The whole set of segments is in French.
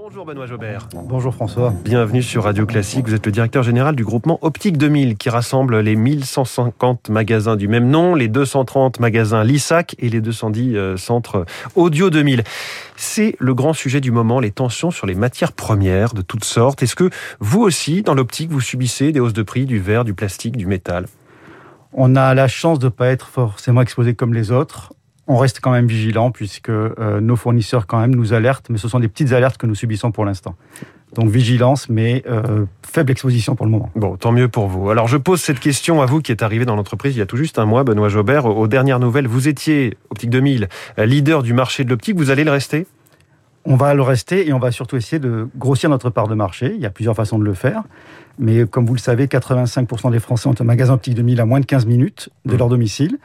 Bonjour Benoît Jobert. Bonjour François. Bienvenue sur Radio Classique. Vous êtes le directeur général du groupement Optique 2000 qui rassemble les 1150 magasins du même nom, les 230 magasins Lissac et les 210 euh, centres Audio 2000. C'est le grand sujet du moment, les tensions sur les matières premières de toutes sortes. Est-ce que vous aussi, dans l'optique, vous subissez des hausses de prix du verre, du plastique, du métal? On a la chance de ne pas être forcément exposé comme les autres on reste quand même vigilant puisque euh, nos fournisseurs quand même nous alertent, mais ce sont des petites alertes que nous subissons pour l'instant. Donc vigilance, mais euh, faible exposition pour le moment. Bon, tant mieux pour vous. Alors je pose cette question à vous qui êtes arrivé dans l'entreprise il y a tout juste un mois, Benoît Jobert. Aux dernières nouvelles, vous étiez Optique 2000, leader du marché de l'optique. Vous allez le rester? On va le rester et on va surtout essayer de grossir notre part de marché. Il y a plusieurs façons de le faire. Mais comme vous le savez, 85% des Français ont un magasin optique 2000 à moins de 15 minutes de leur domicile.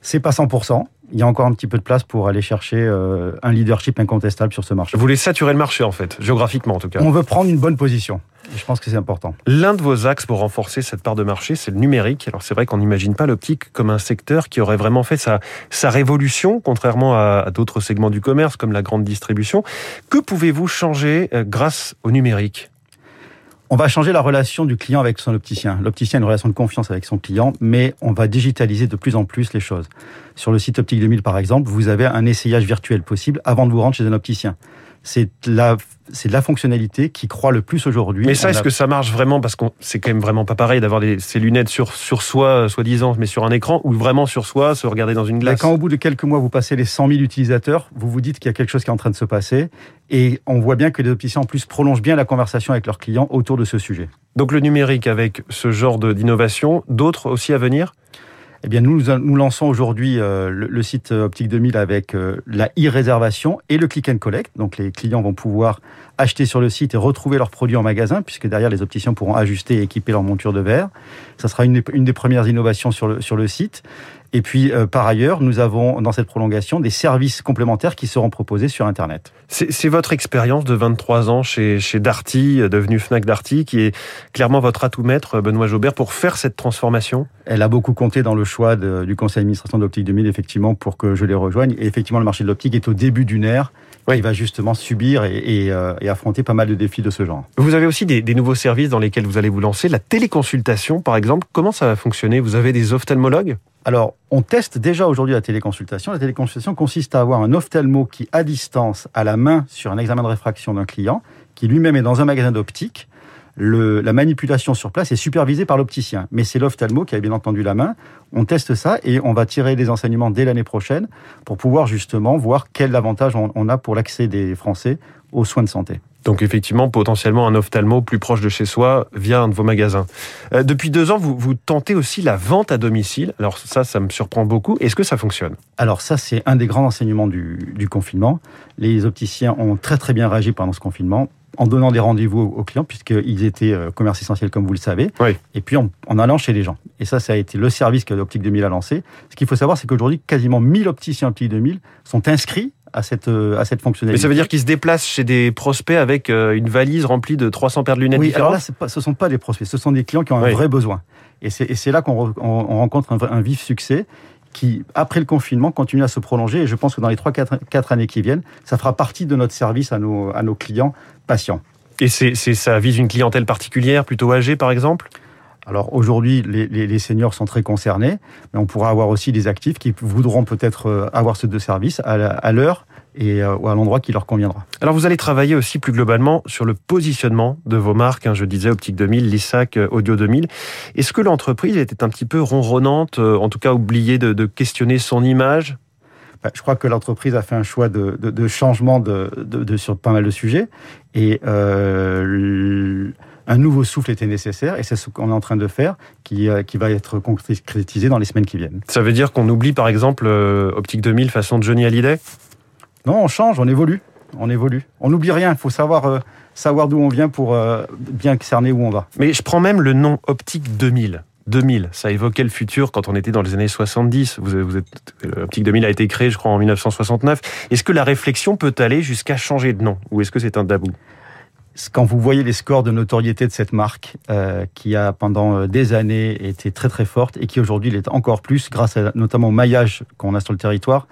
C'est pas 100% il y a encore un petit peu de place pour aller chercher euh, un leadership incontestable sur ce marché. Vous voulez saturer le marché en fait, géographiquement en tout cas. On veut prendre une bonne position. je pense que c'est important. L'un de vos axes pour renforcer cette part de marché, c'est le numérique. Alors c'est vrai qu'on n'imagine pas l'optique comme un secteur qui aurait vraiment fait sa, sa révolution, contrairement à, à d'autres segments du commerce comme la grande distribution. Que pouvez-vous changer euh, grâce au numérique? On va changer la relation du client avec son opticien. L'opticien a une relation de confiance avec son client, mais on va digitaliser de plus en plus les choses. Sur le site Optique 2000, par exemple, vous avez un essayage virtuel possible avant de vous rendre chez un opticien c'est la c'est la fonctionnalité qui croît le plus aujourd'hui. Mais ça, est-ce que ça marche vraiment Parce que c'est quand même vraiment pas pareil d'avoir ces lunettes sur, sur soi, soi-disant, mais sur un écran, ou vraiment sur soi, se regarder dans une glace? Quand au bout de quelques mois, vous passez les 100 000 utilisateurs, vous vous dites qu'il y a quelque chose qui est en train de se passer. Et on voit bien que les opticiens, en plus, prolongent bien la conversation avec leurs clients autour de ce sujet. Donc le numérique avec ce genre d'innovation, d'autres aussi à venir? Eh bien, nous, nous lançons aujourd'hui euh, le, site Optique 2000 avec euh, la e-réservation et le click and collect. Donc, les clients vont pouvoir acheter sur le site et retrouver leurs produits en magasin, puisque derrière, les opticiens pourront ajuster et équiper leur monture de verre. Ça sera une, une des premières innovations sur le, sur le site. Et puis, euh, par ailleurs, nous avons dans cette prolongation des services complémentaires qui seront proposés sur Internet. C'est votre expérience de 23 ans chez, chez Darty, euh, devenu Fnac Darty, qui est clairement votre atout maître, Benoît Jobert, pour faire cette transformation? Elle a beaucoup compté dans le choix du conseil d'administration d'Optique 2000, effectivement, pour que je les rejoigne. Et effectivement, le marché de l'optique est au début d'une ère il va justement subir euh, et, affronter pas mal de défis de ce genre. Vous avez aussi des, des, nouveaux services dans lesquels vous allez vous lancer. La téléconsultation, par exemple, comment ça va fonctionner? Vous avez des ophtalmologues? Alors, on teste déjà aujourd'hui la téléconsultation. La téléconsultation consiste à avoir un ophtalmo qui, à distance, a la main sur un examen de réfraction d'un client, qui lui-même est dans un magasin d'optique. La manipulation sur place est supervisée par l'opticien. Mais c'est l'ophtalmo qui a bien entendu la main. On teste ça et on va tirer des enseignements dès l'année prochaine pour pouvoir justement voir quel avantage on a pour l'accès des Français aux soins de santé. Donc effectivement, potentiellement un ophtalmo plus proche de chez soi via un de vos magasins. Euh, depuis deux ans, vous, vous tentez aussi la vente à domicile. Alors ça, ça me surprend beaucoup. Est-ce que ça fonctionne? Alors ça, c'est un des grands enseignements du, du, confinement. Les opticiens ont très très bien réagi pendant ce confinement en donnant des rendez-vous aux clients, puisqu'ils étaient euh, commerce essentiel, comme vous le savez, oui. et puis en, en, allant chez les gens. Et ça, ça a été le service que l'Optique 2000 a lancé. Ce qu'il faut savoir, c'est qu'aujourd'hui, quasiment 1000 opticiens Optique 2000 sont inscrits à cette, euh, à cette fonctionnalité. Mais ça veut dire qu'ils se déplacent chez des prospects avec euh, une valise remplie de 300 paires de lunettes oui, différentes alors là, pas, ce ne sont pas des prospects, ce sont des clients qui ont un vrai besoin. Et c'est là qu'on on rencontre un, un, vif succès qui, après le confinement, continue à se prolonger. Et je pense que dans les 3-4 années qui viennent, ça fera partie de notre service à nos, à nos clients patients. Et c'est ça vise une clientèle particulière, plutôt âgée par exemple? Alors aujourd'hui, les, les, les, seniors sont très concernés, mais on pourra avoir aussi des actifs qui voudront peut-être euh, avoir ce deux services à l'heure et euh, à l'endroit qui leur conviendra. Alors vous allez travailler aussi plus globalement sur le positionnement de vos marques. Hein, je disais Optique 2000, Lissac, euh, Audio 2000. Est-ce que l'entreprise était un petit peu ronronnante, en tout cas oubliée de, de questionner son image? Bah, je crois que l'entreprise a fait un choix de, de, de changement de, sur pas mal de sujets. Et euh, un nouveau souffle était nécessaire et c'est ce qu'on est en train de faire qui, euh, qui va être concrétisé dans les semaines qui viennent. Ça veut dire qu'on oublie par exemple euh, Optique 2000 façon de Johnny Hallyday? Non, on change, on évolue. On évolue. On n'oublie rien, il faut savoir, euh, savoir d'où on vient pour bien cerner où on va. Mais je prends même le nom Optique 2000. 2000, ça évoquait le futur quand on était dans les années 70. Vous, vous êtes, Optique 2000 a été créé, je crois, en 1969. Est-ce que la réflexion peut aller jusqu'à changer de nom? Ou est-ce que c'est un tabou? Quand vous voyez les scores de notoriété de cette marque, euh, qui a pendant euh, des années été très très forte et qui aujourd'hui l'est encore plus grâce à notamment au maillage qu'on a sur le territoire,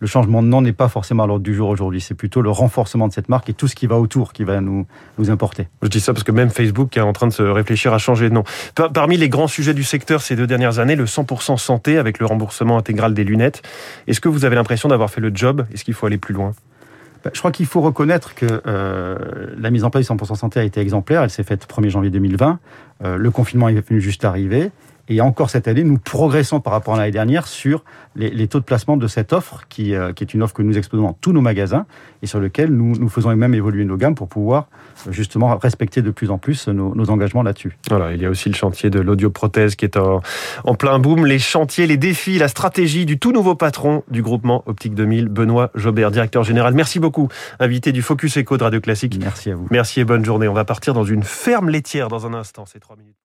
le changement de nom n'est pas forcément à l'ordre du jour aujourd'hui. C'est plutôt le renforcement de cette marque et tout ce qui va autour qui va nous, nous importer. Je dis ça parce que même Facebook est en train de se réfléchir à changer de nom. Parmi les grands sujets du secteur ces deux dernières années, le 100% santé avec le remboursement intégral des lunettes. Est-ce que vous avez l'impression d'avoir fait le job? Est-ce qu'il faut aller plus loin? Bah, je crois qu'il faut reconnaître que euh, la mise en place du 100% santé a été exemplaire. Elle s'est faite le 1er janvier 2020. Euh, le confinement est venu juste arriver. Et encore cette année, nous progressons par rapport à l'année dernière sur les, les, taux de placement de cette offre, qui, euh, qui, est une offre que nous exposons dans tous nos magasins et sur lequel nous, nous faisons même évoluer nos gammes pour pouvoir justement respecter de plus en plus nos, nos engagements là-dessus. Voilà, il y a aussi le chantier de l'audioprothèse qui est en, en, plein boom. Les chantiers, les défis, la stratégie du tout nouveau patron du groupement Optique 2000, Benoît Jobert, directeur général. Merci beaucoup, invité du Focus Eco de Radio Classique. Merci à vous. Merci et bonne journée. On va partir dans une ferme laitière dans un instant. C'est trois minutes.